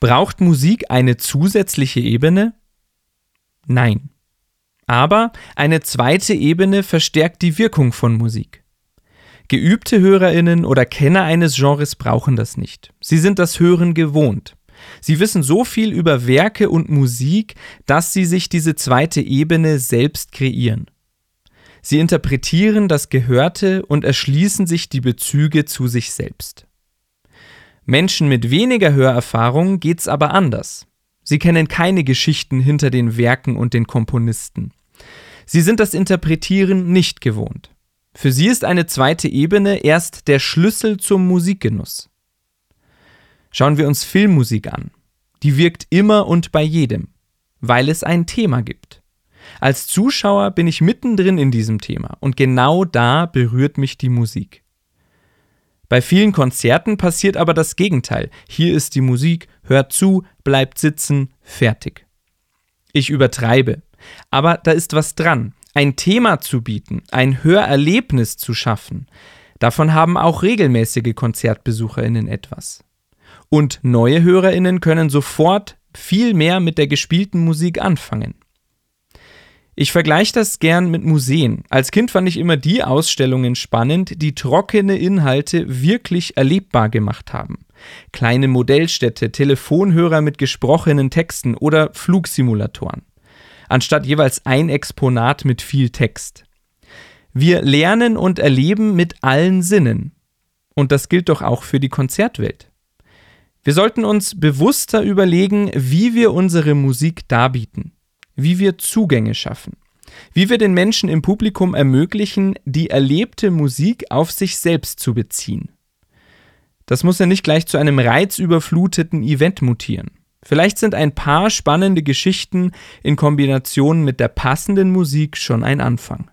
Braucht Musik eine zusätzliche Ebene? Nein. Aber eine zweite Ebene verstärkt die Wirkung von Musik. Geübte Hörerinnen oder Kenner eines Genres brauchen das nicht. Sie sind das Hören gewohnt. Sie wissen so viel über Werke und Musik, dass sie sich diese zweite Ebene selbst kreieren. Sie interpretieren das Gehörte und erschließen sich die Bezüge zu sich selbst. Menschen mit weniger Hörerfahrung geht's aber anders. Sie kennen keine Geschichten hinter den Werken und den Komponisten. Sie sind das Interpretieren nicht gewohnt. Für sie ist eine zweite Ebene erst der Schlüssel zum Musikgenuss. Schauen wir uns Filmmusik an. Die wirkt immer und bei jedem, weil es ein Thema gibt. Als Zuschauer bin ich mittendrin in diesem Thema und genau da berührt mich die Musik. Bei vielen Konzerten passiert aber das Gegenteil. Hier ist die Musik, hört zu, bleibt sitzen, fertig. Ich übertreibe. Aber da ist was dran. Ein Thema zu bieten, ein Hörerlebnis zu schaffen, davon haben auch regelmäßige Konzertbesucherinnen etwas. Und neue Hörerinnen können sofort viel mehr mit der gespielten Musik anfangen. Ich vergleiche das gern mit Museen. Als Kind fand ich immer die Ausstellungen spannend, die trockene Inhalte wirklich erlebbar gemacht haben. Kleine Modellstädte, Telefonhörer mit gesprochenen Texten oder Flugsimulatoren anstatt jeweils ein Exponat mit viel Text. Wir lernen und erleben mit allen Sinnen. Und das gilt doch auch für die Konzertwelt. Wir sollten uns bewusster überlegen, wie wir unsere Musik darbieten, wie wir Zugänge schaffen, wie wir den Menschen im Publikum ermöglichen, die erlebte Musik auf sich selbst zu beziehen. Das muss ja nicht gleich zu einem reizüberfluteten Event mutieren. Vielleicht sind ein paar spannende Geschichten in Kombination mit der passenden Musik schon ein Anfang.